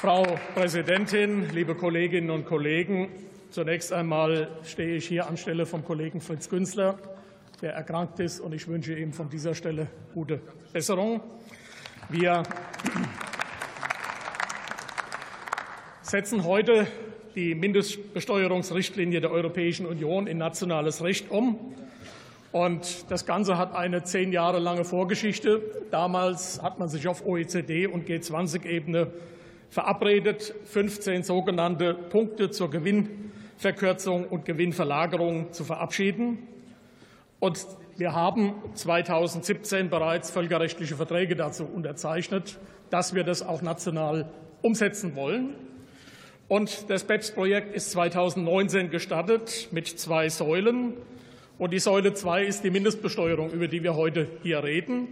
Frau Präsidentin, liebe Kolleginnen und Kollegen! Zunächst einmal stehe ich hier anstelle vom Kollegen Fritz Günzler, der erkrankt ist, und ich wünsche ihm von dieser Stelle gute Besserung. Wir setzen heute die Mindestbesteuerungsrichtlinie der Europäischen Union in nationales Recht um. Und das Ganze hat eine zehn Jahre lange Vorgeschichte. Damals hat man sich auf OECD- und G20-Ebene verabredet, 15 sogenannte Punkte zur Gewinnverkürzung und Gewinnverlagerung zu verabschieden. Und wir haben 2017 bereits völkerrechtliche Verträge dazu unterzeichnet, dass wir das auch national umsetzen wollen. Und das BEPS-Projekt ist 2019 gestartet mit zwei Säulen. Und die Säule 2 ist die Mindestbesteuerung, über die wir heute hier reden.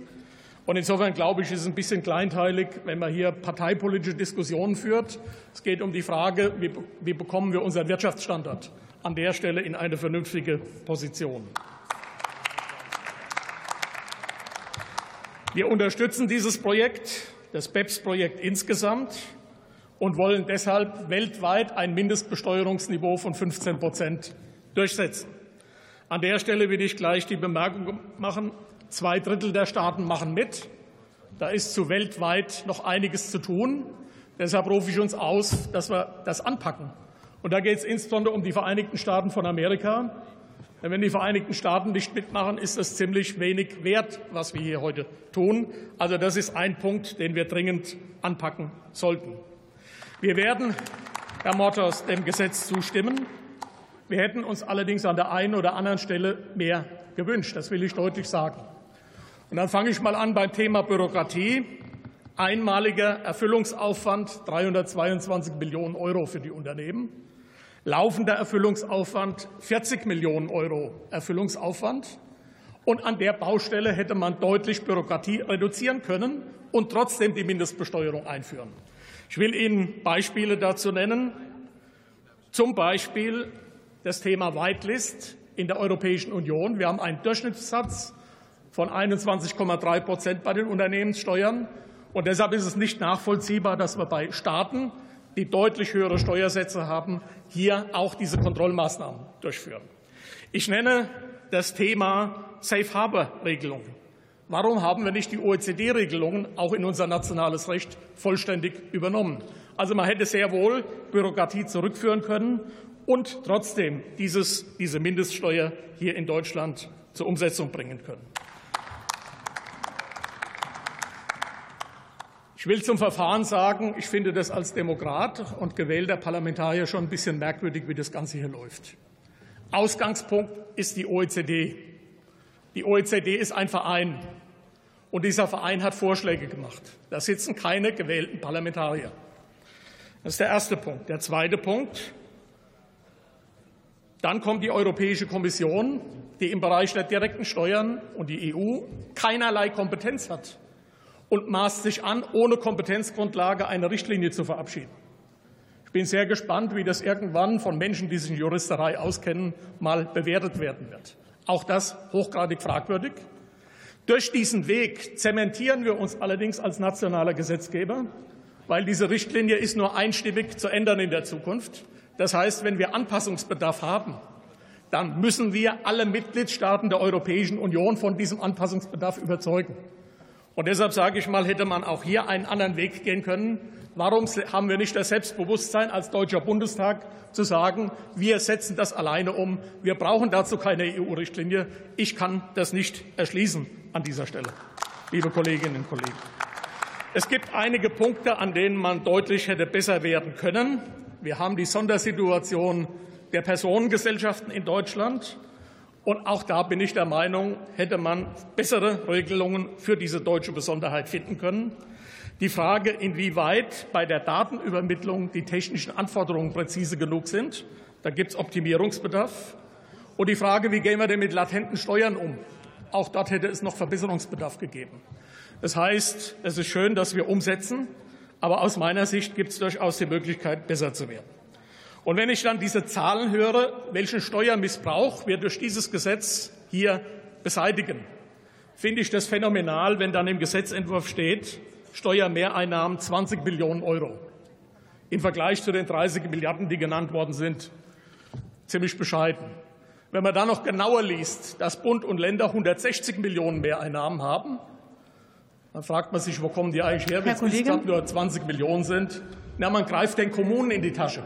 Und insofern glaube ich, ist es ein bisschen kleinteilig, wenn man hier parteipolitische Diskussionen führt. Es geht um die Frage, wie, bekommen wir unseren Wirtschaftsstandort an der Stelle in eine vernünftige Position. Wir unterstützen dieses Projekt, das BEPS-Projekt insgesamt und wollen deshalb weltweit ein Mindestbesteuerungsniveau von 15 Prozent durchsetzen. An der Stelle will ich gleich die Bemerkung machen, zwei Drittel der Staaten machen mit. Da ist zu weltweit noch einiges zu tun. Deshalb rufe ich uns aus, dass wir das anpacken. Und da geht es insbesondere um die Vereinigten Staaten von Amerika. Denn wenn die Vereinigten Staaten nicht mitmachen, ist es ziemlich wenig wert, was wir hier heute tun. Also das ist ein Punkt, den wir dringend anpacken sollten. Wir werden, Herr Mottos, dem Gesetz zustimmen. Wir hätten uns allerdings an der einen oder anderen Stelle mehr gewünscht. Das will ich deutlich sagen. Und dann fange ich mal an beim Thema Bürokratie. Einmaliger Erfüllungsaufwand 322 Millionen Euro für die Unternehmen. Laufender Erfüllungsaufwand 40 Millionen Euro Erfüllungsaufwand. Und an der Baustelle hätte man deutlich Bürokratie reduzieren können und trotzdem die Mindestbesteuerung einführen. Ich will Ihnen Beispiele dazu nennen. Zum Beispiel das Thema Whitelist in der Europäischen Union. Wir haben einen Durchschnittssatz von 21,3 Prozent bei den Unternehmenssteuern. Und deshalb ist es nicht nachvollziehbar, dass wir bei Staaten, die deutlich höhere Steuersätze haben, hier auch diese Kontrollmaßnahmen durchführen. Ich nenne das Thema Safe Harbor Regelungen. Warum haben wir nicht die OECD-Regelungen auch in unser nationales Recht vollständig übernommen? Also man hätte sehr wohl Bürokratie zurückführen können und trotzdem dieses, diese Mindeststeuer hier in Deutschland zur Umsetzung bringen können. Ich will zum Verfahren sagen, ich finde das als Demokrat und gewählter Parlamentarier schon ein bisschen merkwürdig, wie das Ganze hier läuft. Ausgangspunkt ist die OECD. Die OECD ist ein Verein. Und dieser Verein hat Vorschläge gemacht. Da sitzen keine gewählten Parlamentarier. Das ist der erste Punkt. Der zweite Punkt. Dann kommt die Europäische Kommission, die im Bereich der direkten Steuern und die EU keinerlei Kompetenz hat und maßt sich an, ohne Kompetenzgrundlage eine Richtlinie zu verabschieden. Ich bin sehr gespannt, wie das irgendwann von Menschen, die sich in Juristerei auskennen, mal bewertet werden wird. Auch das hochgradig fragwürdig. Durch diesen Weg zementieren wir uns allerdings als nationaler Gesetzgeber, weil diese Richtlinie ist nur einstimmig zu ändern in der Zukunft. Das heißt, wenn wir Anpassungsbedarf haben, dann müssen wir alle Mitgliedstaaten der Europäischen Union von diesem Anpassungsbedarf überzeugen. Und deshalb sage ich mal, hätte man auch hier einen anderen Weg gehen können. Warum haben wir nicht das Selbstbewusstsein als Deutscher Bundestag zu sagen, wir setzen das alleine um, wir brauchen dazu keine EU-Richtlinie. Ich kann das nicht erschließen an dieser Stelle, liebe Kolleginnen und Kollegen. Es gibt einige Punkte, an denen man deutlich hätte besser werden können. Wir haben die Sondersituation der Personengesellschaften in Deutschland. Und auch da bin ich der Meinung, hätte man bessere Regelungen für diese deutsche Besonderheit finden können. Die Frage, inwieweit bei der Datenübermittlung die technischen Anforderungen präzise genug sind, da gibt es Optimierungsbedarf. Und die Frage, wie gehen wir denn mit latenten Steuern um? Auch dort hätte es noch Verbesserungsbedarf gegeben. Das heißt, es ist schön, dass wir umsetzen, aber aus meiner Sicht gibt es durchaus die Möglichkeit, besser zu werden. Und wenn ich dann diese Zahlen höre, welchen Steuermissbrauch wir durch dieses Gesetz hier beseitigen, finde ich das phänomenal, wenn dann im Gesetzentwurf steht, Steuermehreinnahmen 20 Billionen Euro. im Vergleich zu den 30 Milliarden, die genannt worden sind, ziemlich bescheiden. Wenn man dann noch genauer liest, dass Bund und Länder 160 Millionen Mehreinnahmen haben, dann fragt man sich, wo kommen die eigentlich her, wenn es nur 20 Millionen sind. Na, man greift den Kommunen in die Tasche.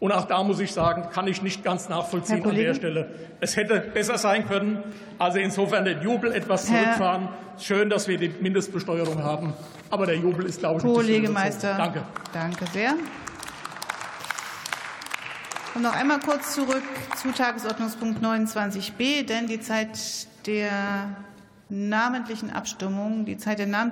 Und auch da muss ich sagen, kann ich nicht ganz nachvollziehen an der Stelle. Es hätte besser sein können. Also insofern den Jubel etwas zurückfahren. Herr Schön, dass wir die Mindestbesteuerung haben. Aber der Jubel ist, glaube ich, Kollege Meister. Danke. Danke sehr. Und noch einmal kurz zurück zu Tagesordnungspunkt 29b, denn die Zeit der namentlichen Abstimmung, die Zeit der namentlichen